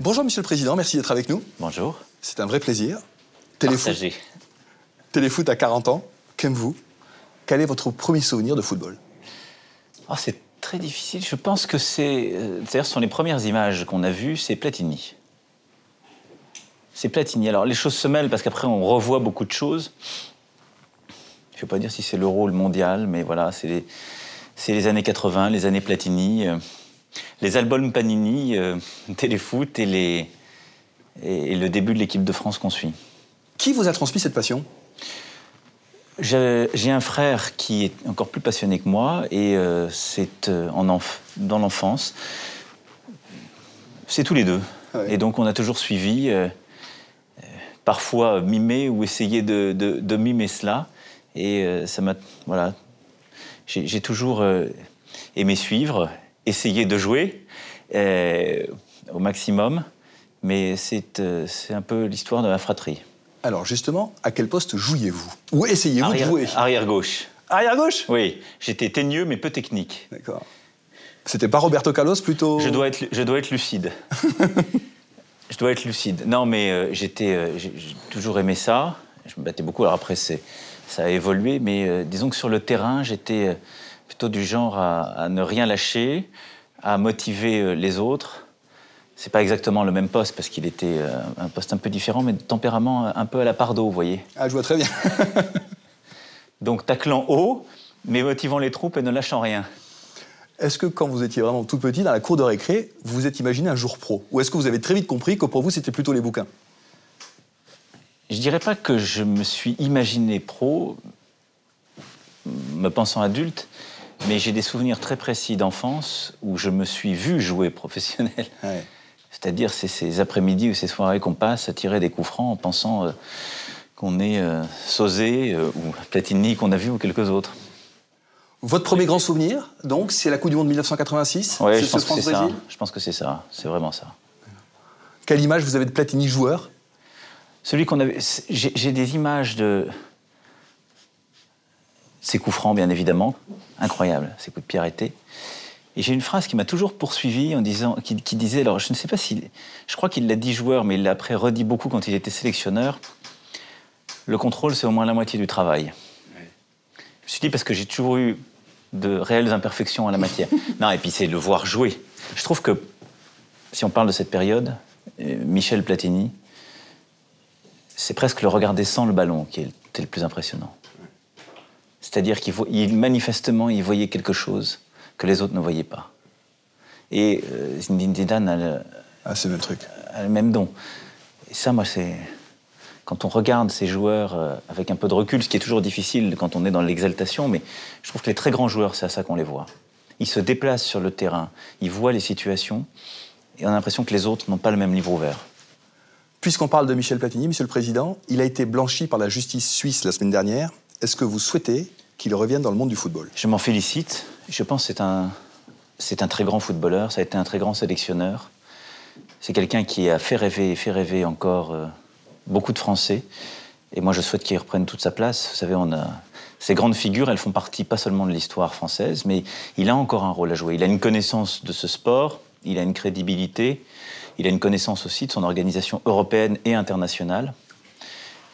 Bonjour Monsieur le Président, merci d'être avec nous. Bonjour. C'est un vrai plaisir. Téléfoot, Partagé. téléfoot à 40 ans, qu'aimez-vous Quel est votre premier souvenir de football? Ah, c'est très difficile. Je pense que c'est. euh, C'est-à-dire, ce sont les premières images qu'on a vues, c'est Platini. C'est Platini. Alors, les choses se mêlent parce qu'après, on revoit beaucoup de choses. Je ne vais pas dire si c'est l'euro ou le mondial, mais voilà, c'est les, les années 80, les années Platini, euh, les albums Panini, euh, Téléfoot et, les, et, et le début de l'équipe de France qu'on suit. Qui vous a transmis cette passion? J'ai un frère qui est encore plus passionné que moi et euh, c'est euh, en enf- dans l'enfance. C'est tous les deux. Ah ouais. Et donc on a toujours suivi, parfois mimé ou essayé de, de- de mimer cela. Et ça m'a. Voilà. J'ai toujours aimé suivre, essayer de jouer euh, au maximum. Mais c'est euh, c'est un peu l'histoire de ma fratrie. Alors justement, à quel poste jouiez-vous? Ou essayez-vous de jouer? arrière gauche. Arrière gauche? Oui, j'étais teigneux mais peu technique. D'accord. C'était pas Roberto Carlos plutôt? Je dois être, je dois être lucide. je dois être lucide. Non, mais euh, j'étais, j'ai toujours aimé ça. Je me battais beaucoup. Alors après, ça a évolué, mais disons que sur le terrain, j'étais plutôt du genre à, à ne rien lâcher, à motiver euh, les autres. C'est pas exactement le même poste parce qu'il était euh, un poste un peu différent, mais de tempérament un peu à la Pardo, vous voyez. Ah, je vois très bien. Donc taclant haut, mais motivant les troupes et ne lâchant rien. Est-ce que quand vous étiez vraiment tout petit, dans la cour de récré, vous vous êtes imaginé un jour pro? Ou est-ce que vous avez très vite compris que pour vous, c'était plutôt les bouquins? Je dirais pas que je me suis imaginé pro, me pensant adulte, mais j'ai des souvenirs très précis d'enfance où je me suis vu jouer professionnel. Ouais. C'est-à-dire c'est ces après-midi ou ces soirées qu'on passe à tirer des coups francs en pensant euh, qu'on est euh, Sauzé euh, ou Platini qu'on a vu ou quelques autres. Votre premier grand souvenir, donc, c'est la Coupe du Monde 1986 Ouais, C'est je pense que c'est ça. Je pense que c'est ça. C'est vraiment ça. Quelle image vous avez de Platini joueur? Celui qu'on avait. j'ai des images de. Ces coups francs, bien évidemment. Incroyable, ces coups de pied arrêtés. Et j'ai une phrase qui m'a toujours poursuivi en disant, qui, qui disait, alors je ne sais pas si, je crois qu'il l'a dit joueur, mais il l'a après redit beaucoup quand il était sélectionneur. Le contrôle, c'est au moins la moitié du travail. Je me suis dit parce que j'ai toujours eu de réelles imperfections en la matière. non, et puis c'est le voir jouer. Je trouve que si on parle de cette période, euh, Michel Platini, c'est presque le regarder sans le ballon qui était le plus impressionnant. C'est-à-dire qu'il manifestement, il voyait quelque chose que les autres ne voyaient pas. Et euh, Zinedine Zidane a le, Ah, c'est le même truc. a le même don. Et ça, moi, c'est quand on regarde ces joueurs euh, avec un peu de recul, ce qui est toujours difficile quand on est dans l'exaltation, mais je trouve que les très grands joueurs, c'est à ça qu'on les voit. Ils se déplacent sur le terrain, ils voient les situations, et on a l'impression que les autres n'ont pas le même livre ouvert. Puisqu'on parle de Michel Platini, Monsieur le Président, il a été blanchi par la justice suisse la semaine dernière. Est-ce que vous souhaitez qu'il revienne dans le monde du football Je m'en félicite. Je pense que c'est un, c'est un très grand footballeur, ça a été un très grand sélectionneur. C'est quelqu'un qui a fait rêver et fait rêver encore euh, beaucoup de Français. Et moi, je souhaite qu'il reprenne toute sa place. Vous savez, on a ces grandes figures, elles font partie pas seulement de l'histoire française, mais il a encore un rôle à jouer. Il a une connaissance de ce sport, il a une crédibilité, il a une connaissance aussi de son organisation européenne et internationale.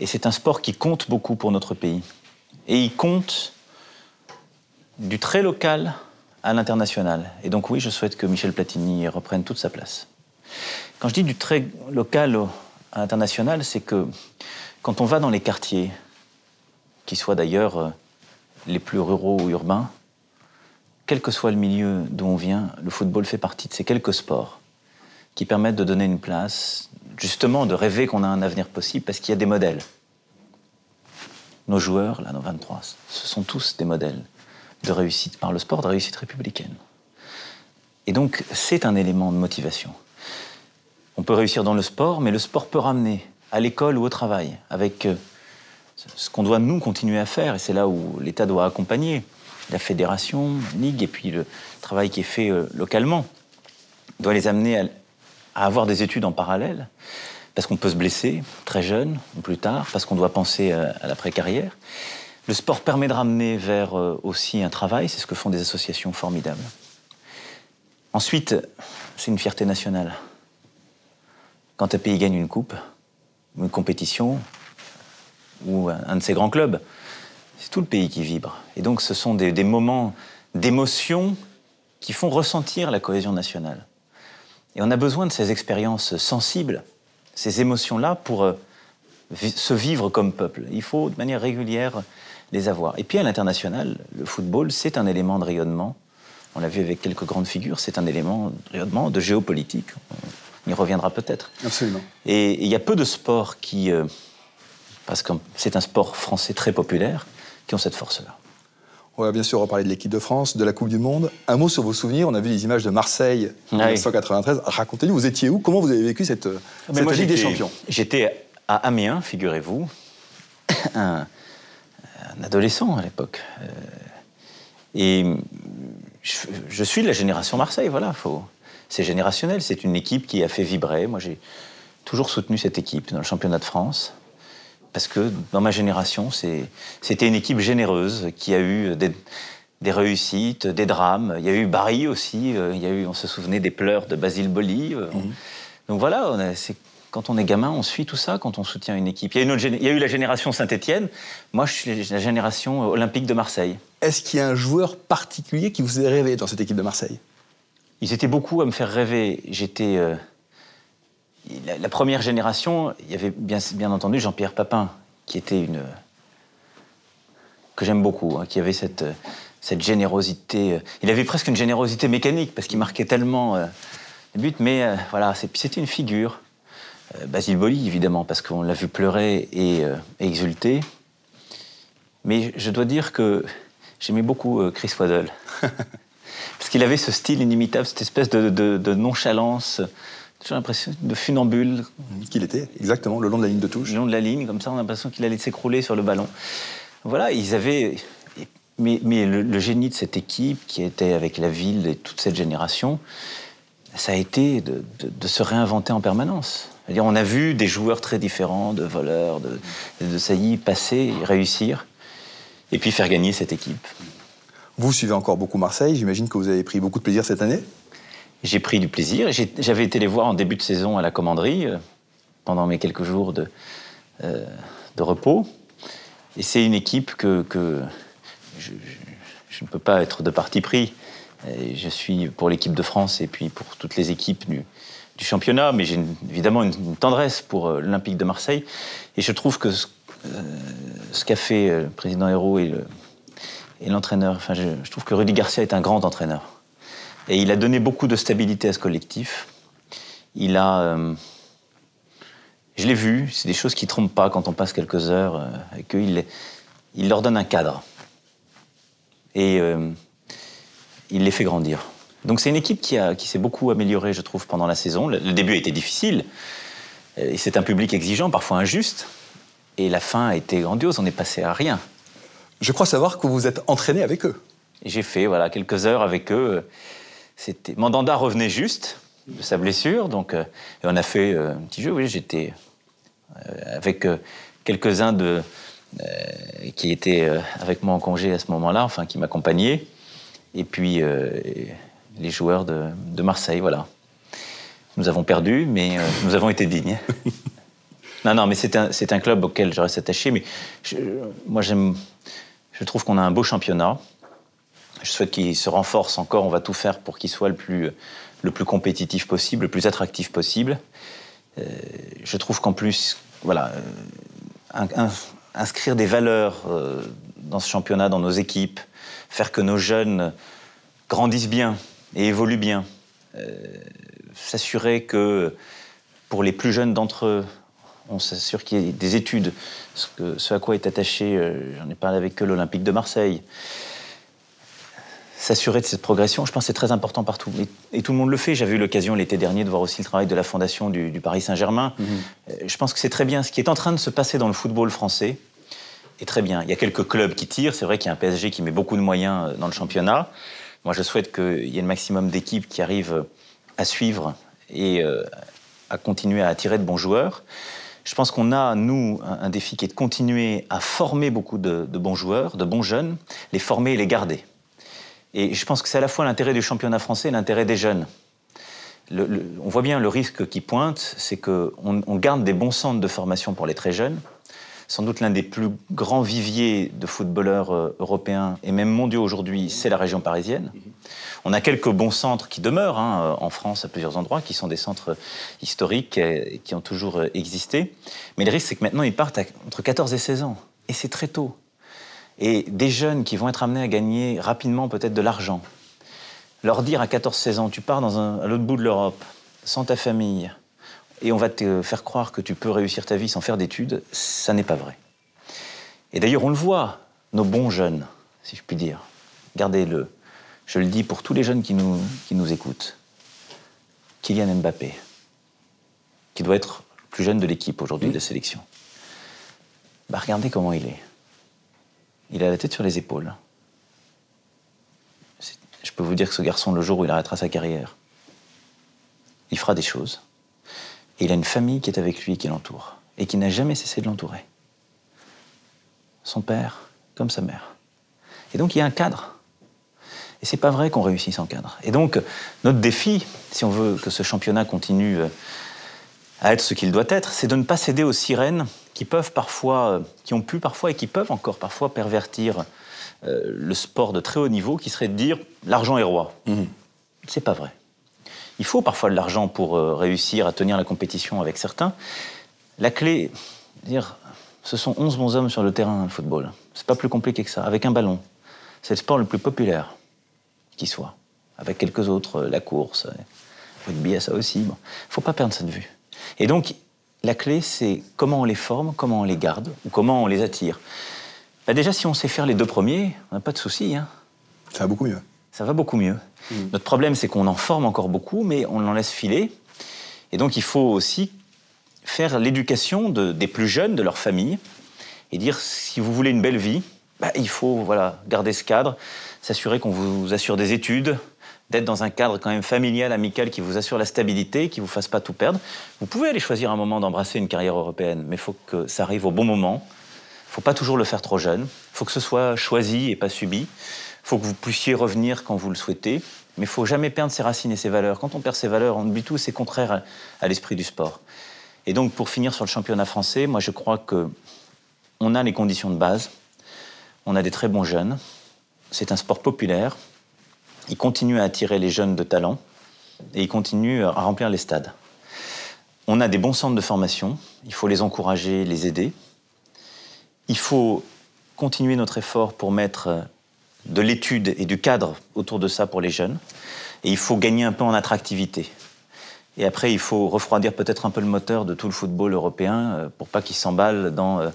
Et c'est un sport qui compte beaucoup pour notre pays. Et il compte du très local à l'international. Et donc oui, je souhaite que Michel Platini reprenne toute sa place. Quand je dis du très local à l'international, c'est que quand on va dans les quartiers, qui soient d'ailleurs euh, les plus ruraux ou urbains, quel que soit le milieu d'où on vient, le football fait partie de ces quelques sports qui permettent de donner une place, justement de rêver qu'on a un avenir possible parce qu'il y a des modèles. Nos joueurs, là, nos 23, ce sont tous des modèles de réussite par le sport, de réussite républicaine. Et donc, c'est un élément de motivation. On peut réussir dans le sport, mais le sport peut ramener à l'école ou au travail, avec euh, ce qu'on doit nous continuer à faire, et c'est là où l'État doit accompagner la fédération, la ligue, et puis le travail qui est fait euh, localement, doit les amener à, avoir des études en parallèle, parce qu'on peut se blesser très jeune ou plus tard, parce qu'on doit penser à, à l'après-carrière. Le sport permet de ramener vers euh, aussi un travail, c'est ce que font des associations formidables. Ensuite, c'est une fierté nationale. quand un pays gagne une coupe, une compétition, ou un de ses grands clubs, c'est tout le pays qui vibre. Et donc ce sont des, moments d'émotion qui font ressentir la cohésion nationale. Et on a besoin de ces expériences sensibles, ces émotions-là, pour euh, se vivre comme peuple. Il faut de manière régulière les avoir. Et puis à l'international, le football, c'est un élément de rayonnement. On l'a vu avec quelques grandes figures, c'est un élément de rayonnement, de géopolitique. On y reviendra peut-être. Absolument. Et il y a peu de sports qui, euh, parce que c'est un sport français très populaire, qui ont cette force-là. On va bien sûr reparler de l'équipe de France, de la Coupe du Monde. Un mot sur vos souvenirs. On a vu les images de Marseille en 1993. Racontez-nous, vous étiez où? Comment vous avez vécu cette, ah, cette Ligue des Champions? J'étais à Amiens, figurez-vous, un, adolescent à l'époque. Euh, et je, suis de la génération Marseille, voilà. C'est générationnel, c'est une équipe qui a fait vibrer. Moi, j'ai toujours soutenu cette équipe dans le championnat de France parce que dans ma génération, c'était une équipe généreuse qui a eu des, réussites, des drames. Il y a eu Barry aussi, euh, il y a eu, on se souvenait des pleurs de Basile Boli. Euh, mhm. Donc voilà, quand on est gamin, on suit tout ça quand on soutient une équipe. Il y a, une il y a eu la génération Saint-Étienne, moi je suis la génération olympique de Marseille. Est-ce qu'il y a un joueur particulier qui vous a rêvé dans cette équipe de Marseille? Ils étaient beaucoup à me faire rêver. J'étais... Euh, la, première génération, il y avait bien, bien entendu Jean-Pierre Papin, qui était une. que j'aime beaucoup, hein, qui avait cette, cette générosité. Euh, il avait presque une générosité mécanique, parce qu'il marquait tellement euh, les buts, mais euh, voilà, c'était une figure. Basile Boli, évidemment, parce qu'on l'a vu pleurer et, exulter. Mais je dois dire que j'aimais beaucoup Chris Waddle. parce qu'il avait ce style inimitable, cette espèce de, de nonchalance j'ai l'impression de funambule. Qu'il était, exactement, le long de la ligne de touche. Le long de la ligne, comme ça, on a l'impression qu'il allait s'écrouler sur le ballon. Voilà, ils avaient. Mais, mais le, génie de cette équipe, qui était avec la ville et toute cette génération, ça a été de, se réinventer en permanence. On a vu des joueurs très différents, de voleurs, de, de saillies, passer réussir, et puis faire gagner cette équipe. Vous suivez encore beaucoup Marseille, j'imagine que vous avez pris beaucoup de plaisir cette année j'ai pris du plaisir. J'avais été les voir en début de saison à la commanderie, euh, pendant mes quelques jours de, euh, de repos. Et c'est une équipe que, que je, ne peux pas être de parti pris. je suis pour l'équipe de France et puis pour toutes les équipes du, du championnat, mais j'ai évidemment une, tendresse pour euh, l'Olympique de Marseille. Et je trouve que ce, qu'a fait le président Hérault et l'entraîneur, enfin, je, trouve que Rudy Garcia est un grand entraîneur. Et il a donné beaucoup de stabilité à ce collectif. Il a. Euh, je l'ai vu, c'est des choses qui ne trompent pas quand on passe quelques heures, euh, et qu'il il leur donne un cadre. Et euh, il les fait grandir. Donc c'est une équipe qui, a, qui s'est beaucoup améliorée, je trouve, pendant la saison. Le, le début a été difficile, et c'est un public exigeant, parfois injuste, et la fin a été grandiose, on est passé à rien. Je crois savoir que vous êtes entraîné avec eux. J'ai fait voilà, quelques heures avec eux. Mandanda revenait juste de sa blessure, donc euh, on a fait euh, un petit jeu. Oui, j'étais euh, avec quelques-uns de qui étaient avec moi en congé à ce moment-là, enfin qui m'accompagnaient, et puis les joueurs de, Marseille, voilà. Nous avons perdu, mais nous avons été dignes. non, non, mais c'est un, un, club auquel je reste attaché. Mais moi, j'aime, je trouve qu'on a un beau championnat. Je souhaite qu'il se renforce encore. On va tout faire pour qu'il soit le plus, le plus compétitif possible, le plus attractif possible. Euh, je trouve qu'en plus, voilà, euh, inscrire des valeurs euh, dans ce championnat, dans nos équipes, faire que nos jeunes grandissent bien et évoluent bien, s'assurer que pour les plus jeunes d'entre eux, on s'assure qu'il y ait des études, ce, que, ce à quoi est attaché, j'en ai parlé avec eux, l'Olympique de Marseille s'assurer de cette progression, je pense que c'est très important partout. Et, tout le monde le fait. J'avais eu l'occasion l'été dernier de voir aussi le travail de la fondation du, Paris Saint-Germain. Mhm. Euh, je pense que c'est très bien. Ce qui est en train de se passer dans le football français est très bien. Il y a quelques clubs qui tirent. C'est vrai qu'il y a un PSG qui met beaucoup de moyens euh, dans le championnat. Moi, je souhaite qu'il y ait le maximum d'équipes qui arrivent euh, à suivre et à continuer à attirer de bons joueurs. Je pense qu'on a, nous, un, défi qui est de continuer à former beaucoup de bons joueurs, de bons jeunes, les former et les garder. Et je pense que c'est à la fois l'intérêt du championnat français et l'intérêt des jeunes. on voit bien le risque qui pointe, c'est qu'on on garde des bons centres de formation pour les très jeunes, sans doute l'un des plus grands viviers de footballeurs euh, européens et même mondiaux aujourd'hui, c'est la région parisienne. On a quelques bons centres qui demeurent hein, en France à plusieurs endroits, qui sont des centres historiques et qui ont toujours euh, existé. Mais le risque, c'est que maintenant, ils partent entre 14 et 16 ans. Et c'est très tôt. Et des jeunes qui vont être amenés à gagner rapidement peut-être de l'argent. Leur dire à 14-16 ans, tu pars dans un, à l'autre bout de l'Europe, sans ta famille, et on va te faire croire que tu peux réussir ta vie sans faire d'études, ça n'est pas vrai. Et d'ailleurs, on le voit, nos bons jeunes, si je puis dire. Gardez-le. Je le dis pour tous les jeunes qui nous, qui nous écoutent. Kylian Mbappé, qui doit être le plus jeune de l'équipe aujourd'hui de la sélection. Bah, regardez comment il est. Il a la tête sur les épaules. Je peux vous dire que ce garçon, le jour où il arrêtera sa carrière, il fera des choses. Et il a une famille qui est avec lui et qui l'entoure, et qui n'a jamais cessé de l'entourer. Son père, comme sa mère. Et donc il y a un cadre. Et c'est pas vrai qu'on réussisse sans cadre. Et donc notre défi, si on veut que ce championnat continue euh, à être ce qu'il doit être, c'est de ne pas céder aux sirènes qui peuvent parfois, euh, qui ont pu parfois et qui peuvent encore parfois pervertir euh, le sport de très haut niveau, qui serait de dire l'argent est roi. Mmh. C'est pas vrai. Il faut parfois de l'argent pour euh, réussir à tenir la compétition avec certains. La clé, dire, ce sont 11 bons hommes sur le terrain, le football. C'est pas plus compliqué que ça. Avec un ballon, c'est le sport le plus populaire qui soit. Avec quelques autres, euh, la course, le rugby, ça aussi. Il ne faut pas perdre ça de vue. Et donc, la clé, c'est comment on les forme, comment on les garde, ou comment on les attire. Bah, déjà, si on sait faire les deux premiers, on n'a pas de souci. Hein. Ça va beaucoup mieux. Ça va beaucoup mieux. Mm. Notre problème, c'est qu'on en forme encore beaucoup, mais on en laisse filer. Et donc, il faut aussi faire l'éducation des plus jeunes, de leur famille, et dire si vous voulez une belle vie, bah, il faut voilà, garder ce cadre, s'assurer qu'on vous assure des études, d'être dans un cadre quand même familial, amical, qui vous assure la stabilité, qui ne vous fasse pas tout perdre. Vous pouvez aller choisir un moment d'embrasser une carrière européenne, mais il faut que ça arrive au bon moment. Il ne faut pas toujours le faire trop jeune. Il faut que ce soit choisi et pas subi. Il faut que vous puissiez revenir quand vous le souhaitez. Mais il faut jamais perdre ses racines et ses valeurs. Quand on perd ses valeurs, on oublie tout, c'est contraire à, l'esprit du sport. Et donc, pour finir sur le championnat français, moi, je crois que on a les conditions de base. On a des très bons jeunes. C'est un sport populaire. Il continue à attirer les jeunes de talent et il continue à remplir les stades. On a des bons centres de formation. Il faut les encourager, les aider. Il faut continuer notre effort pour mettre de l'étude et du cadre autour de ça pour les jeunes. Et il faut gagner un peu en attractivité. Et après, il faut refroidir peut-être un peu le moteur de tout le football européen euh, pour pas qu'il s'emballe dans euh,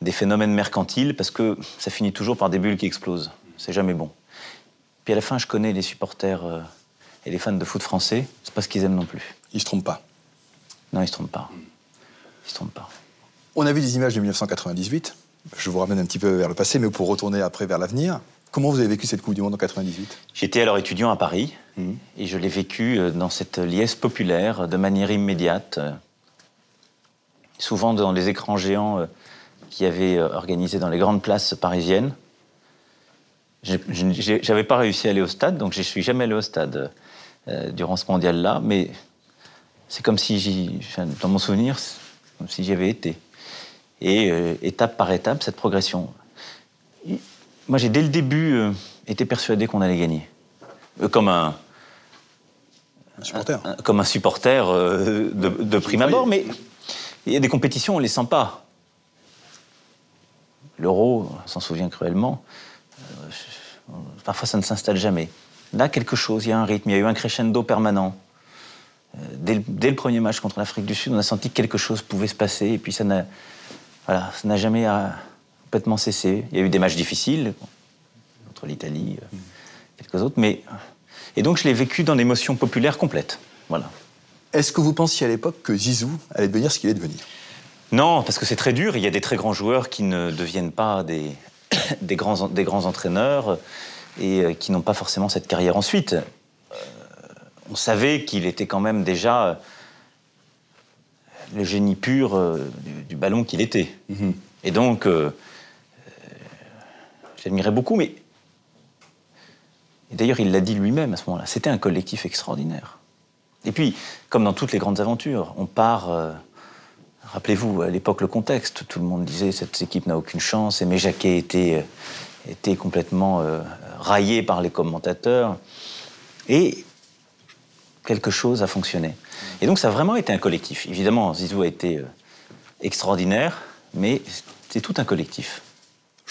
des phénomènes mercantiles, parce que ça finit toujours par des bulles qui explosent. C'est jamais bon. Puis à la fin, je connais les supporters euh, et les fans de foot français, c'est pas ce qu'ils aiment non plus. Ils se trompent pas. Non, ils se trompent pas. Ils se trompent pas. On a vu des images de 1998. Je vous ramène un petit peu vers le passé, mais pour retourner après vers l'avenir. Comment vous avez vécu cette Coupe du Monde en 98 J'étais alors étudiant à Paris mmh. et je l'ai vécu euh, dans cette liesse populaire de manière immédiate, euh, souvent dans les écrans géants euh, qui avaient organisé dans les grandes places parisiennes. J'avais pas réussi à aller au stade, donc je suis jamais allé au stade durant ce mondial-là, mais c'est comme si, dans mon souvenir, comme si j'y avais été. Et étape par étape, cette progression. Moi, j'ai dès le début euh, été persuadé qu'on allait gagner. Euh, comme un. supporter. comme un supporter euh, de, prime abord, mais il y a des compétitions, on ne les sent pas. L'euro, on s'en souvient cruellement, parfois ça ne s'installe jamais. Là, quelque chose, il y a un rythme, il y a eu un crescendo permanent. Dès le, dès le premier match contre l'Afrique du Sud, on a senti que quelque chose pouvait se passer, et puis ça n'a voilà, ça jamais complètement cessé. Il y a eu des matchs difficiles, entre l'Italie, euh, quelques autres, mais. Et donc je l'ai vécu dans l'émotion populaire complète. Voilà. Est-ce que vous pensiez à l'époque que Zizou allait devenir ce qu'il est devenu? Non, parce que c'est très dur. Il y a des très grands joueurs qui ne deviennent pas des, des, grands, des grands entraîneurs et euh, qui n'ont pas forcément cette carrière ensuite. Euh, on savait qu'il était quand même déjà le génie pur du, ballon qu'il était. Mm-hmm. Et donc, J'admirais beaucoup, mais. d'ailleurs, il l'a dit lui-même à ce moment-là. C'était un collectif extraordinaire. Et puis, comme dans toutes les grandes aventures, on part. Euh, rappelez-vous, à l'époque, le contexte. Tout le monde disait cette équipe n'a aucune chance. Et Jacquet était, euh, était complètement euh, raillé par les commentateurs. Et quelque chose a fonctionné. Et donc, ça a vraiment été un collectif. Évidemment, Zizou a été extraordinaire, mais c'est tout un collectif.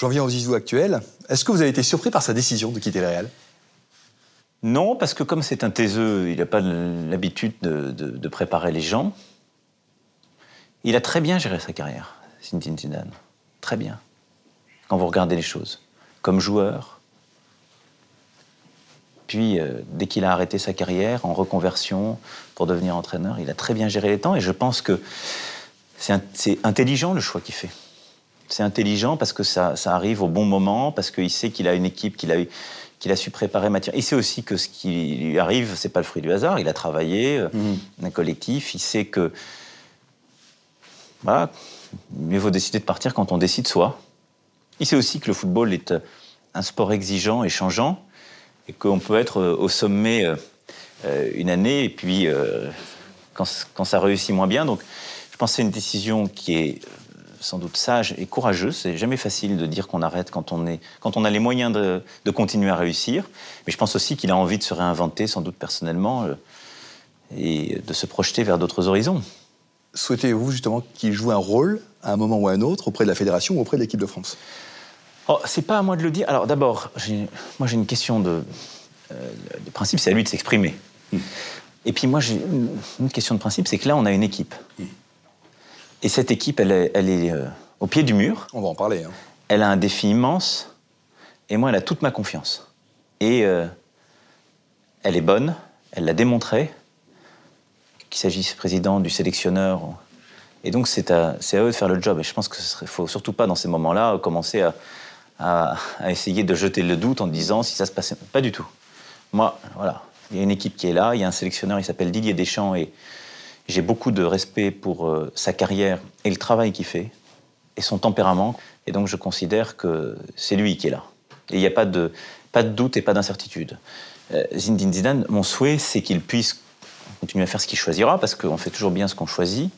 J'en viens au Zizou actuel. Est-ce que vous avez été surpris par sa décision de quitter le Real? Non, parce que comme c'est un taiseux, il n'a pas l'habitude de, préparer les gens. Il a très bien géré sa carrière, Zinedine Zidane. Très bien. Quand vous regardez les choses. Comme joueur. Puis, euh, dès qu'il a arrêté sa carrière en reconversion pour devenir entraîneur, il a très bien géré les temps. Et je pense que c'est intelligent le choix qu'il fait. C'est intelligent parce que ça, ça, arrive au bon moment, parce qu'il sait qu'il a une équipe qu'il a eu qu'il a su préparer matière. Il sait aussi que ce qui lui arrive, c'est pas le fruit du hasard. Il a travaillé, euh, mhm. un collectif. Il sait que, voilà, mieux vaut décider de partir quand on décide soi. Il sait aussi que le football est euh, un sport exigeant et changeant, et qu'on peut être euh, au sommet une année et puis quand, quand, ça réussit moins bien. Donc, je pense que c'est une décision qui est sans doute sage et courageux. C'est jamais facile de dire qu'on arrête quand on, est, quand on a les moyens de, continuer à réussir. Mais je pense aussi qu'il a envie de se réinventer, sans doute personnellement, euh, et de se projeter vers d'autres horizons. Souhaitez-vous justement qu'il joue un rôle à un moment ou à un autre auprès de la fédération ou auprès de l'équipe de France? Oh, C'est pas à moi de le dire. Alors d'abord, moi j'ai une question de, euh, de principe, c'est à lui de s'exprimer. Hmm. Et puis moi j'ai une, question de principe, c'est que là on a une équipe. Hmm. Et cette équipe, elle est, elle est euh, au pied du mur. On va en parler. Hein. Elle a un défi immense. Et moi, elle a toute ma confiance. Et euh, elle est bonne. Elle l'a démontré. Qu'il s'agisse président, du sélectionneur. Et donc, c'est à, à, eux de faire le job. Et je pense qu'il ne faut surtout pas, dans ces moments-là, commencer à, à, à, essayer de jeter le doute en disant si ça se passait. Pas du tout. Moi, voilà. Il y a une équipe qui est là. Il y a un sélectionneur, il s'appelle Didier Deschamps. Et j'ai beaucoup de respect pour euh, sa carrière et le travail qu'il fait, et son tempérament. Et donc je considère que c'est lui qui est là. Et il n'y a pas de, pas de doute et pas d'incertitude. Euh, Zidane, mon souhait, c'est qu'il puisse continuer à faire ce qu'il choisira, parce qu'on fait toujours bien ce qu'on choisit.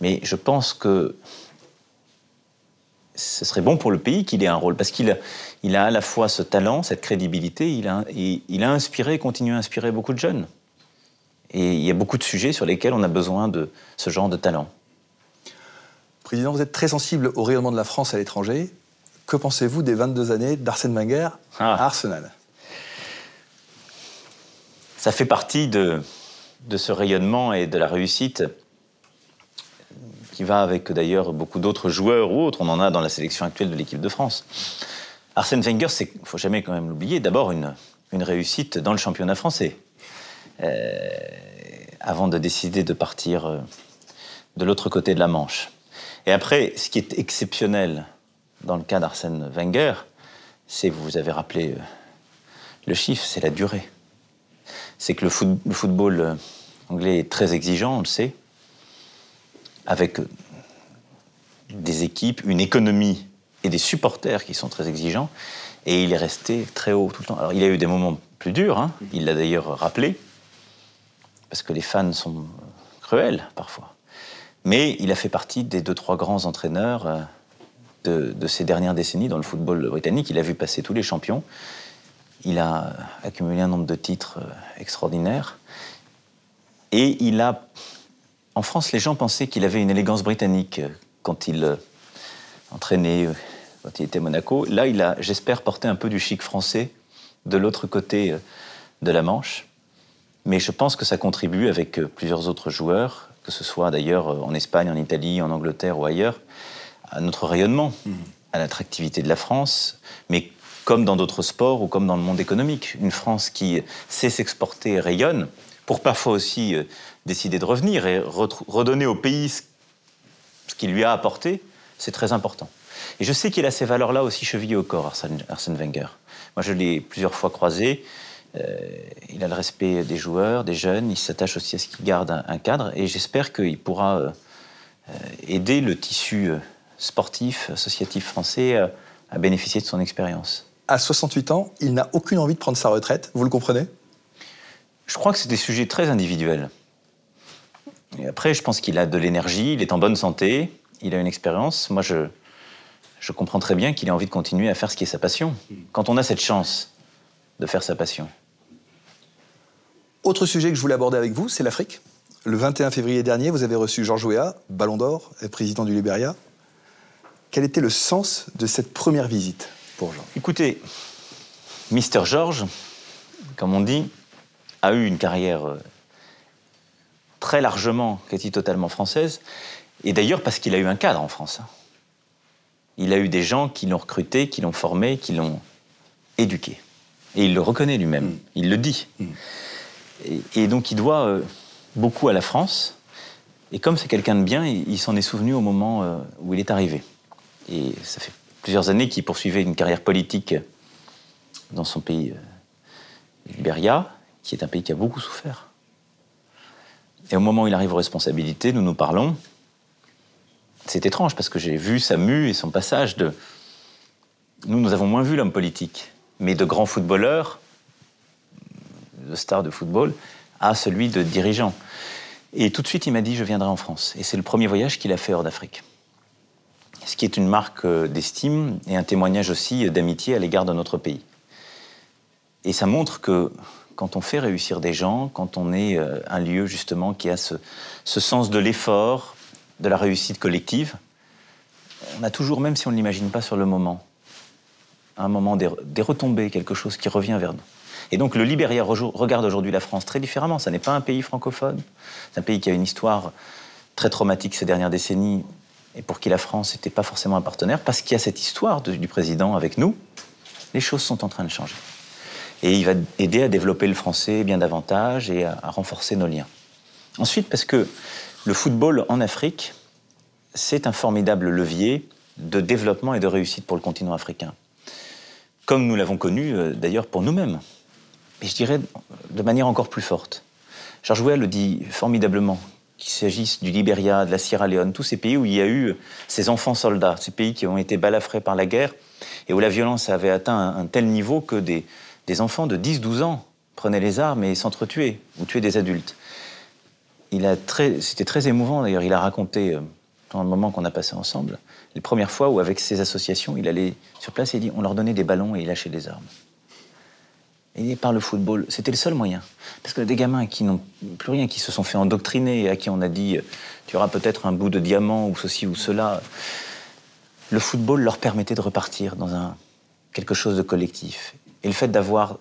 Mais je pense que ce serait bon pour le pays qu'il ait un rôle, parce qu'il a, il a à la fois ce talent, cette crédibilité, il a, il a inspiré et continue à inspirer beaucoup de jeunes. Et il y a beaucoup de sujets sur lesquels on a besoin de ce genre de talent. Président, vous êtes très sensible au rayonnement de la France à l'étranger. Que pensez-vous des 22 années d'Arsène Wenger à ah. Arsenal? Ça fait partie de, de ce rayonnement et de la réussite qui va avec d'ailleurs beaucoup d'autres joueurs ou autres. On en a dans la sélection actuelle de l'équipe de France. Arsène Wenger, il ne faut jamais quand même l'oublier, d'abord une, une réussite dans le championnat français. Euh, avant de décider de partir euh, de l'autre côté de la Manche. Et après, ce qui est exceptionnel dans le cas d'Arsène Wenger, c'est, vous avez rappelé euh, le chiffre, c'est la durée. C'est que le, football anglais est très exigeant, on le sait, avec des équipes, une économie et des supporters qui sont très exigeants, et il est resté très haut tout le temps. Alors il a eu des moments plus durs, hein, il l'a d'ailleurs rappelé, parce que les fans sont cruels parfois. Mais il a fait partie des deux, trois grands entraîneurs euh, de, ces dernières décennies dans le football britannique. Il a vu passer tous les champions. Il a accumulé un nombre de titres euh, extraordinaires. Et il a. En France, les gens pensaient qu'il avait une élégance britannique euh, quand il entraînait, quand il était à Monaco. Là, il a, j'espère, porté un peu du chic français de l'autre côté de la Manche. Mais je pense que ça contribue avec euh, plusieurs autres joueurs, que ce soit d'ailleurs euh, en Espagne, en Italie, en Angleterre ou ailleurs, à notre rayonnement, mhm. à l'attractivité de la France, mais comme dans d'autres sports ou comme dans le monde économique. Une France qui sait s'exporter et rayonne, pour parfois aussi euh, décider de revenir et redonner au pays ce qu'il lui a apporté, c'est très important. Et je sais qu'il a ces valeurs-là aussi chevillées au corps, Arsène Wenger. Moi, je l'ai plusieurs fois croisé. Euh, il a le respect des joueurs, des jeunes, il s'attache aussi à ce qu'il garde un, cadre et j'espère qu'il pourra euh, euh, aider le tissu sportif, associatif français à bénéficier de son expérience. À 68 ans, il n'a aucune envie de prendre sa retraite, vous le comprenez? Je crois que c'est des sujets très individuels. Et après, je pense qu'il a de l'énergie, il est en bonne santé, il a une expérience. Moi, je, je comprends très bien qu'il ait envie de continuer à faire ce qui est sa passion. Quand on a cette chance de faire sa passion. Autre sujet que je voulais aborder avec vous, c'est l'Afrique. Le 21 février dernier, vous avez reçu Georges Weah, Ballon d'Or et président du Libéria. Quel était le sens de cette première visite pour Jean Écoutez, Mister Georges, comme on dit, a eu une carrière euh, très largement, quasi totalement française, et d'ailleurs parce qu'il a eu un cadre en France. Hein. Il a eu des gens qui l'ont recruté, qui l'ont formé, qui l'ont éduqué. Et il le reconnaît lui-même, mm. il le dit. Mm. Et, donc il doit euh, beaucoup à la France, et comme c'est quelqu'un de bien, il, s'en est souvenu au moment euh, où il est arrivé. Et ça fait plusieurs années qu'il poursuivait une carrière politique dans son pays, euh, Libéria, qui est un pays qui a beaucoup souffert. Et au moment où il arrive aux responsabilités, nous nous parlons. C'est étrange parce que j'ai vu sa mue et son passage de. Nous, nous avons moins vu l'homme politique, mais de grands footballeurs, de stars de football, à celui de dirigeant. Et tout de suite, il m'a dit Je viendrai en France. Et c'est le premier voyage qu'il a fait hors d'Afrique ce qui est une marque euh, d'estime et un témoignage aussi d'amitié à l'égard de notre pays. Et ça montre que quand on fait réussir des gens, quand on est euh, un lieu justement qui a ce, sens de l'effort, de la réussite collective, on a toujours, même si on ne l'imagine pas sur le moment, un moment des, des, retombées, quelque chose qui revient vers nous. Et donc le Libéria regarde aujourd'hui la France très différemment. Ça n'est pas un pays francophone, c'est un pays qui a une histoire très traumatique ces dernières décennies et pour qui la France n'était pas forcément un partenaire, parce qu'il y a cette histoire du président avec nous, les choses sont en train de changer. Et il va aider à développer le français bien davantage et à, renforcer nos liens. Ensuite, parce que le football en Afrique, c'est un formidable levier de développement et de réussite pour le continent africain. Comme nous l'avons connu euh, d'ailleurs pour nous-mêmes. Et je dirais de manière encore plus forte. Georges Weah le dit formidablement qu'il s'agisse du Libéria, de la Sierra Leone, tous ces pays où il y a eu ces enfants soldats, ces pays qui ont été balafrés par la guerre et où la violence avait atteint un, tel niveau que des, des enfants de 10-12 ans prenaient les armes et s'entretuaient ou tuaient des adultes. C'était très émouvant d'ailleurs, il a raconté euh, dans le moment qu'on a passé ensemble, les premières fois où avec ses associations, il allait sur place et dit on leur donnait des ballons et il lâchait des armes et par le football. C'était le seul moyen. Parce que des gamins qui n'ont plus rien, qui se sont fait endoctriner à qui on a dit tu auras peut-être un bout de diamant ou ceci ou cela, le football leur permettait de repartir dans un, quelque chose de collectif. Et le fait d'avoir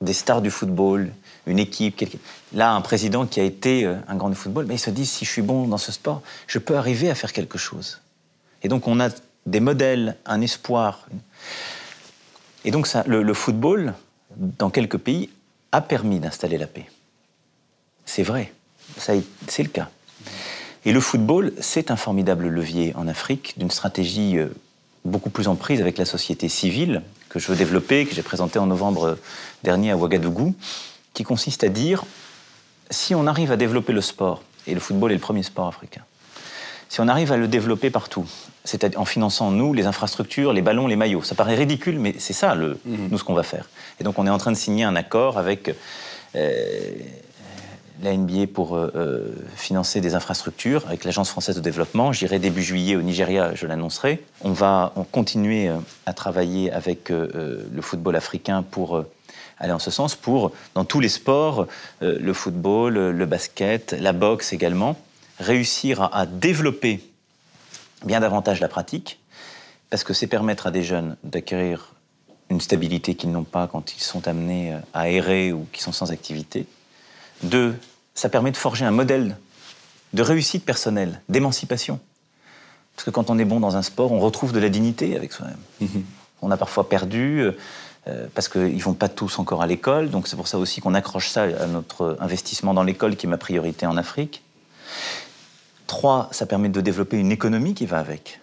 des stars du football, une équipe, là un président qui a été euh, un grand du football, mais il se dit si je suis bon dans ce sport, je peux arriver à faire quelque chose. Et donc on a des modèles, un espoir. Et donc ça, le football, dans quelques pays, a permis d'installer la paix. C'est vrai, c'est le cas. Et le football, c'est un formidable levier en Afrique d'une stratégie euh, beaucoup plus en prise avec la société civile que je veux développer, que j'ai présenté en novembre dernier à Ouagadougou, qui consiste à dire si on arrive à développer le sport, et le football est le premier sport africain, si on arrive à le développer partout, c'est-à-dire en finançant, nous, les infrastructures, les ballons, les maillots. Ça paraît ridicule, mais c'est ça, le, mhm. nous, ce qu'on va faire. Et donc, on est en train de signer un accord avec euh, la NBA pour euh, euh, financer des infrastructures, avec l'Agence française de développement. J'irai début juillet au Nigeria, je l'annoncerai. On va continuer à travailler avec le football africain pour aller en ce sens, pour, dans tous les sports, le football, le basket, la boxe également, réussir à, développer bien davantage la pratique, parce que c'est permettre à des jeunes d'acquérir une stabilité qu'ils n'ont pas quand ils sont amenés à errer ou qui sont sans activité. Deux, ça permet de forger un modèle de réussite personnelle, d'émancipation. Parce que quand on est bon dans un sport, on retrouve de la dignité avec soi-même. Mm-hmm. On a parfois perdu, euh, parce qu'ils ne vont pas tous encore à l'école, donc c'est pour ça aussi qu'on accroche ça à notre investissement dans l'école qui est ma priorité en Afrique. Trois, ça permet de développer une économie qui va avec,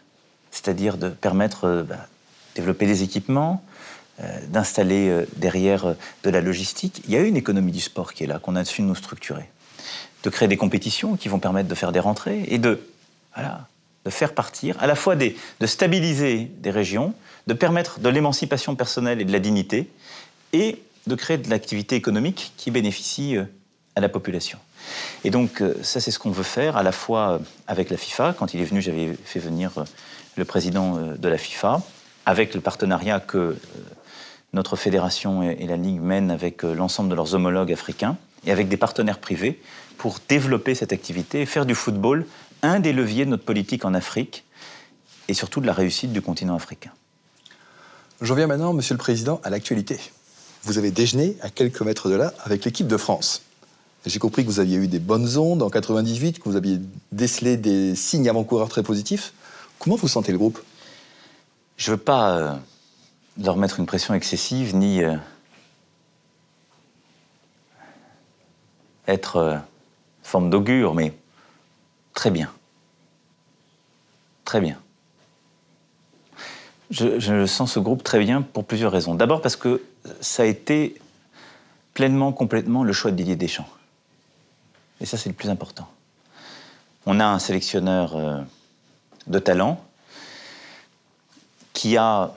c'est-à-dire de permettre de euh, bah, développer des équipements, euh, d'installer euh, derrière de la logistique. Il y a une économie du sport qui est là, qu'on a su nous structurer, de créer des compétitions qui vont permettre de faire des rentrées et de, voilà, de faire partir, à la fois de stabiliser des régions, de permettre de l'émancipation personnelle et de la dignité, et de créer de l'activité économique qui bénéficie à la population. Et donc, euh, ça, c'est ce qu'on veut faire, à la fois avec la FIFA. Quand il est venu, j'avais fait venir euh, le président euh, de la FIFA, avec le partenariat que notre fédération et la Ligue mènent avec l'ensemble de leurs homologues africains, et avec des partenaires privés, pour développer cette activité et faire du football un des leviers de notre politique en Afrique, et surtout de la réussite du continent africain. J'en viens maintenant, Monsieur le Président, à l'actualité. Vous avez déjeuné à quelques mètres de là avec l'équipe de France. J'ai compris que vous aviez eu des bonnes ondes en 98, que vous aviez décelé des signes avant-coureurs très positifs. Comment vous sentez le groupe? Je ne veux pas euh, leur mettre une pression excessive, ni euh, être euh, forme d'augure, mais très bien. Très bien. Je, je, sens ce groupe très bien pour plusieurs raisons. D'abord parce que ça a été pleinement, complètement le choix de Didier Deschamps. Et ça, c'est le plus important. On a un sélectionneur euh, de talent qui a,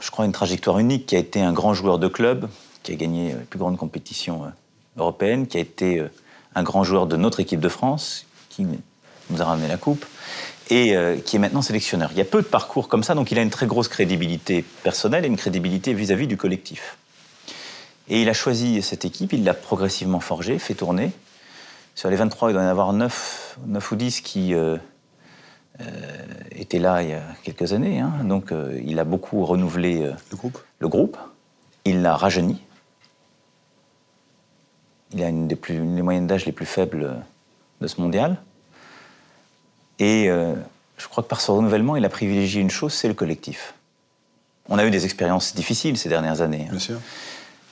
je crois, une trajectoire unique, qui a été un grand joueur de club, qui a gagné les plus grandes compétitions euh, européennes, qui a été euh, un grand joueur de notre équipe de France, qui nous a ramené la coupe, et qui est maintenant sélectionneur. Il y a peu de parcours comme ça, donc il a une très grosse crédibilité personnelle et une crédibilité vis-à-vis -vis du collectif. Et il a choisi cette équipe, il l'a progressivement forgée, fait tourner, sur les 23, il doit y en avoir 9, 9 ou 10 qui euh, euh, étaient là il y a quelques années. Hein. Donc euh, il a beaucoup renouvelé le, groupe. le groupe. Il l'a rajeuni. Il a une des plus, moyennes d'âge les plus faibles de ce mondial. Et je crois que par ce renouvellement, il a privilégié une chose, c'est le collectif. On a eu des expériences difficiles ces dernières années. Hein. Sûr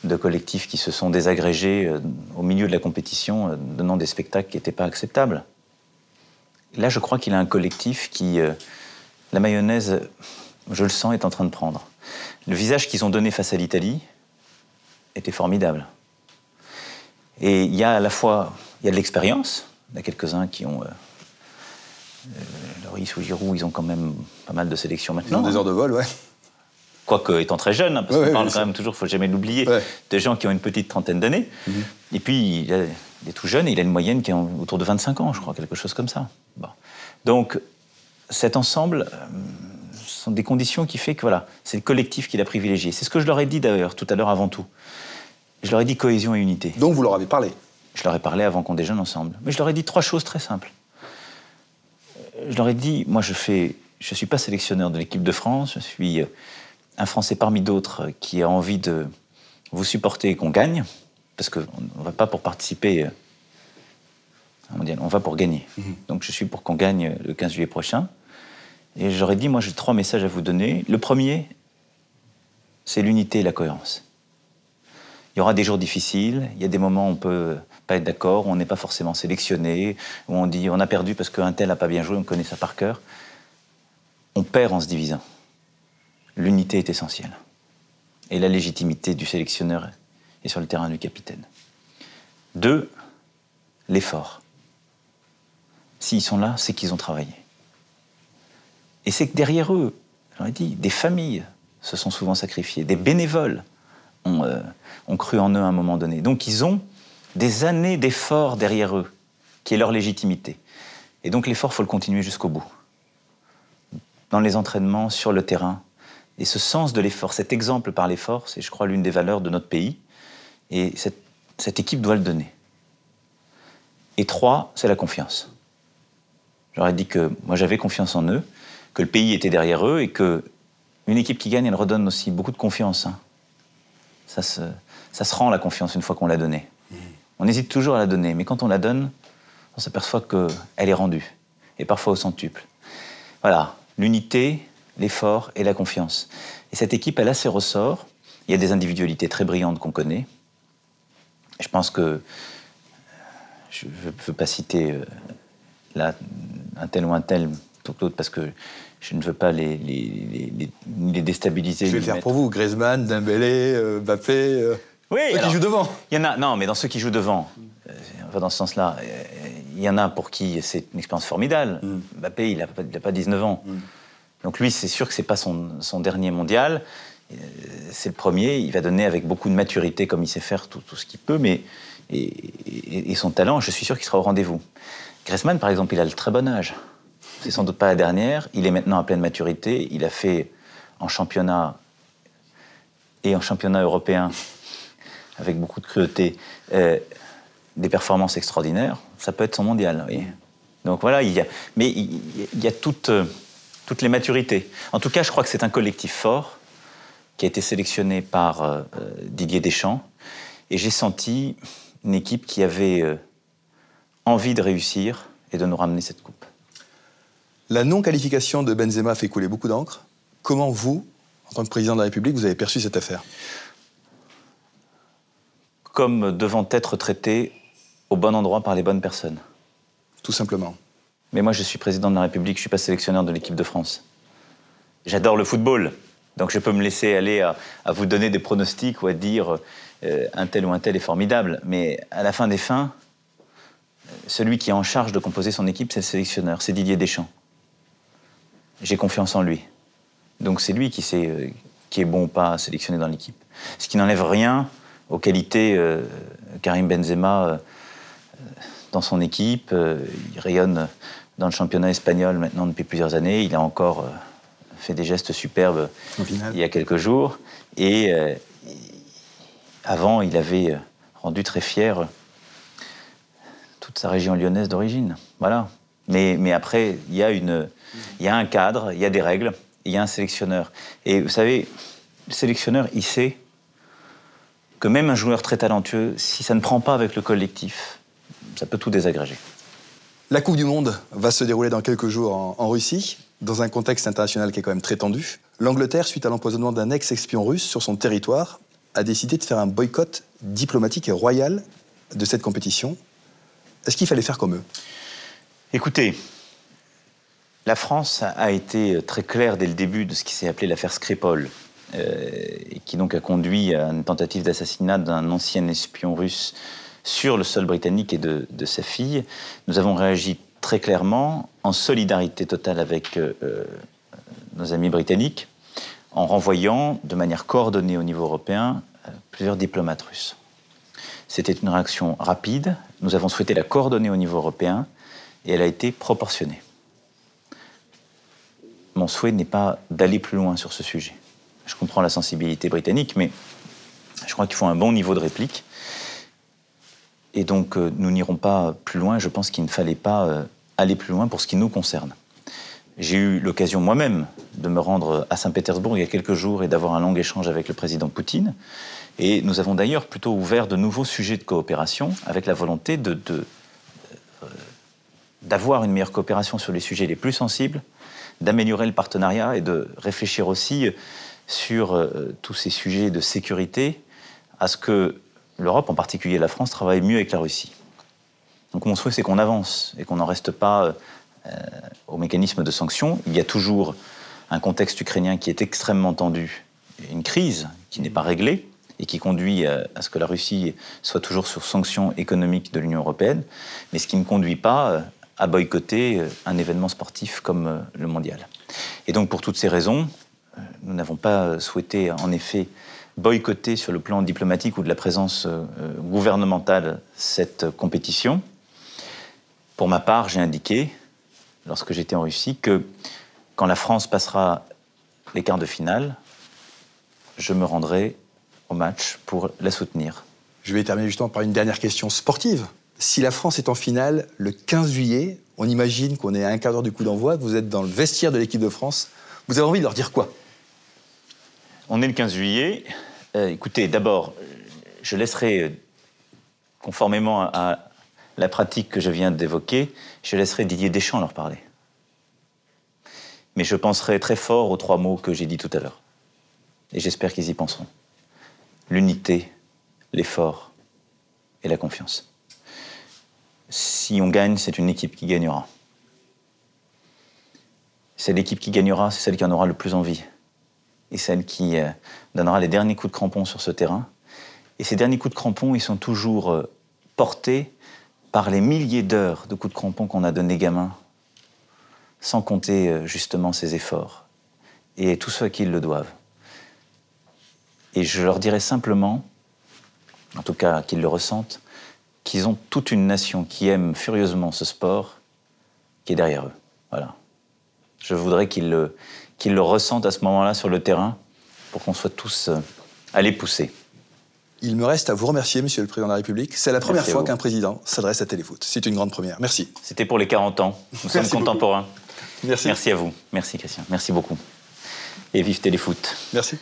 de collectifs qui se sont désagrégés euh, au milieu de la compétition, euh, donnant des spectacles qui n'étaient pas acceptables. Là, je crois qu'il a un collectif qui, euh, la mayonnaise, je le sens, est en train de prendre. Le visage qu'ils ont donné face à l'Italie était formidable. Et il y a à la fois, il y a de l'expérience. Il y a quelques-uns qui ont Loris ou Giroud, ils ont quand même pas mal de sélections maintenant. Ils ont des heures de vol, ouais quoique étant très jeune, hein, parce qu'on parle quand même toujours, il faut jamais l'oublier, de gens qui ont une petite trentaine d'années. Mhm. Et puis, il, est tout jeune et il a une moyenne qui est autour de 25 ans, je crois, quelque chose comme ça. Donc, cet ensemble euh, sont des conditions qui fait que voilà, c'est le collectif qu'il a privilégié. C'est ce que je leur ai dit d'ailleurs tout à l'heure avant tout. Je leur ai dit cohésion et unité. Donc vous leur avez parlé Je leur ai parlé avant qu'on déjeune ensemble. Mais je leur ai dit trois choses très simples. Je leur ai dit, moi je fais, je suis pas sélectionneur de l'équipe de France, je suis euh, un Français parmi d'autres qui a envie de vous supporter et qu'on gagne, parce qu'on ne va pas pour participer euh, mondial, on va pour gagner. Mhm. Donc je suis pour qu'on gagne le 15 juillet prochain. Et j'aurais dit, moi j'ai trois messages à vous donner. Le premier, c'est l'unité et la cohérence. Il y aura des jours difficiles, il y a des moments où on peut pas être d'accord, où on n'est pas forcément sélectionné, où on dit on a perdu parce qu'un tel n'a pas bien joué, on connaît ça par cœur. On perd en se divisant l'unité est essentielle. Et la légitimité du sélectionneur est sur le terrain du capitaine. Deux, l'effort. S'ils sont là, c'est qu'ils ont travaillé. Et c'est que derrière eux, j'en ai dit, des familles se sont souvent sacrifiées, des bénévoles ont, euh, ont cru en eux à un moment donné. Donc ils ont des années d'effort derrière eux, qui est leur légitimité. Et donc l'effort, faut le continuer jusqu'au bout. Dans les entraînements, sur le terrain, et ce sens de l'effort, cet exemple par l'effort, c'est, je crois, l'une des valeurs de notre pays. Et cette, cette équipe doit le donner. Et trois, c'est la confiance. J'aurais dit que moi j'avais confiance en eux, que le pays était derrière eux et que une équipe qui gagne, elle redonne aussi beaucoup de confiance. Hein. Ça, se, ça se rend la confiance une fois qu'on l'a donnée. Mmh. On hésite toujours à la donner, mais quand on la donne, on s'aperçoit qu'elle est rendue, et parfois au centuple. Voilà, l'unité, l'effort et la confiance. Et cette équipe, elle a ses ressorts. Il y a des individualités très brillantes qu'on connaît. Je pense que je ne veux pas citer euh, là un tel ou un tel l'autre parce que je ne veux pas les, les, les, déstabiliser. Je vais le faire pour vous. Griezmann, Dembélé, euh, Mbappé. Euh, oui, ceux qui jouent devant. Il y en a. Non, mais dans ceux qui jouent devant, dans ce sens-là, il y en a pour qui c'est une expérience formidable. Mm. Mbappé, il n'a pas 19 ans. Mm. Donc lui, c'est sûr que c'est pas son, dernier mondial. Euh, c'est le premier. Il va donner avec beaucoup de maturité, comme il sait faire tout, ce qu'il peut, mais et, son talent, je suis sûr qu'il sera au rendez-vous. Griezmann, par exemple, il a le très bon âge. C'est sans doute pas la dernière. Il est maintenant à pleine maturité. Il a fait en championnat et en championnat européen, avec beaucoup de cruauté, euh, des performances extraordinaires. Ça peut être son mondial. Donc voilà, il y a, mais il y a toutes, euh, toutes les maturités. En tout cas, je crois que c'est un collectif fort qui a été sélectionné par euh, Didier Deschamps. Et j'ai senti une équipe qui avait euh, envie de réussir et de nous ramener cette coupe. La non-qualification de Benzema fait couler beaucoup d'encre. Comment vous, en tant que président de la République, vous avez perçu cette affaire? Comme devant être traité au bon endroit par les bonnes personnes. Tout simplement. Mais moi, je suis président de la République, je ne suis pas sélectionneur de l'équipe de France. J'adore le football, donc je peux me laisser aller à, vous donner des pronostics ou à dire euh, un tel ou un tel est formidable. Mais à la fin des fins, celui qui est en charge de composer son équipe, c'est le sélectionneur, c'est Didier Deschamps. J'ai confiance en lui. Donc c'est lui qui sait euh, qui est bon ou pas à sélectionner dans l'équipe. Ce qui n'enlève rien aux qualités euh, Karim Benzema dans son équipe. il rayonne dans le championnat espagnol maintenant depuis plusieurs années. Il a encore fait des gestes superbes il y a quelques jours. Et euh, avant, il avait euh, rendu très fier euh, toute sa région lyonnaise d'origine. Voilà. Mais, mais après, il y, a une, il y a un cadre, il y a des règles, il y a un sélectionneur. Et vous savez, le sélectionneur, il sait que même un joueur très talentueux, si ça ne prend pas avec le collectif, ça peut tout désagréger. La Coupe du Monde va se dérouler dans quelques jours en Russie dans un contexte international qui est quand même très tendu, l'Angleterre, suite à l'empoisonnement d'un ex-espion russe sur son territoire, a décidé de faire un boycott diplomatique et royal de cette compétition. Est-ce qu'il fallait faire comme eux? Écoutez, la France a été très claire dès le début de ce qui s'est appelé l'affaire Skripal, euh, et qui donc a conduit à une tentative d'assassinat d'un ancien espion russe sur le sol britannique et de, sa fille. Nous avons réagi très clairement en solidarité totale avec euh, euh, nos amis britanniques, en renvoyant de manière coordonnée au niveau européen euh, plusieurs diplomates russes. C'était une réaction rapide, nous avons souhaité la coordonner au niveau européen, et elle a été proportionnée. Mon souhait n'est pas d'aller plus loin sur ce sujet. Je comprends la sensibilité britannique, mais je crois qu'il faut un bon niveau de réplique et donc, euh, nous n'irons pas plus loin. Je pense qu'il ne fallait pas euh, aller plus loin pour ce qui nous concerne. J'ai eu l'occasion moi-même de me rendre à Saint-Pétersbourg il y a quelques jours et d'avoir un long échange avec le président Poutine. Et nous avons d'ailleurs plutôt ouvert de nouveaux sujets de coopération avec la volonté euh, d'avoir une meilleure coopération sur les sujets les plus sensibles, d'améliorer le partenariat et de réfléchir aussi sur tous ces sujets de sécurité à ce que l'Europe, en particulier la France, travaille mieux avec la Russie. Donc mon souhait, c'est qu'on avance et qu'on n'en reste pas euh, au mécanisme de sanctions. Il y a toujours un contexte ukrainien qui est extrêmement tendu, une crise qui n'est pas réglée et qui conduit à, ce que la Russie soit toujours sur sanctions économiques de l'Union européenne, mais ce qui ne conduit pas euh, à boycotter euh, un événement sportif comme le mondial. Et donc pour toutes ces raisons, nous n'avons pas souhaité en effet boycotter sur le plan diplomatique ou de la présence euh, gouvernementale cette compétition. Pour ma part, j'ai indiqué, lorsque j'étais en Russie, que quand la France passera les quarts de finale, je me rendrai au match pour la soutenir. Je vais terminer justement par une dernière question sportive. Si la France est en finale le 15 juillet, on imagine qu'on est à un quart d'heure du coup d'envoi, vous êtes dans le vestiaire de l'équipe de France. Vous avez envie de leur dire quoi? On est le 15 juillet. Euh, écoutez, d'abord, je laisserai, euh, conformément à la pratique que je viens d'évoquer, je laisserai Didier Deschamps leur parler. Mais je penserai très fort aux trois mots que j'ai dit tout à l'heure. Et j'espère qu'ils y penseront. L'unité, l'effort et la confiance. Si on gagne, c'est une équipe qui gagnera. C'est l'équipe qui gagnera, c'est celle qui en aura le plus envie et celle qui euh, donnera les derniers coups de crampon sur ce terrain. Et ces derniers coups de crampon, ils sont toujours euh, portés par les milliers d'heures de coups de crampon qu'on a donnés gamins, sans compter euh, justement ces efforts, et tous ceux à qui ils le doivent. Et je leur dirais simplement, en tout cas qu'ils le ressentent, qu'ils ont toute une nation qui aime furieusement ce sport qui est derrière eux. Voilà. Je voudrais qu'ils le, qu'ils le ressentent à ce moment-là sur le terrain pour qu'on soit tous euh, allés pousser. Il me reste à vous remercier, Monsieur le Président de la République. C'est la première Merci à fois qu'un président s'adresse à Téléfoot. C'est une grande première. Merci. C'était pour les 40 ans. Nous sommes beaucoup. contemporains. Merci. Merci à vous. Merci Christian. Merci beaucoup. Et vive Téléfoot. Merci.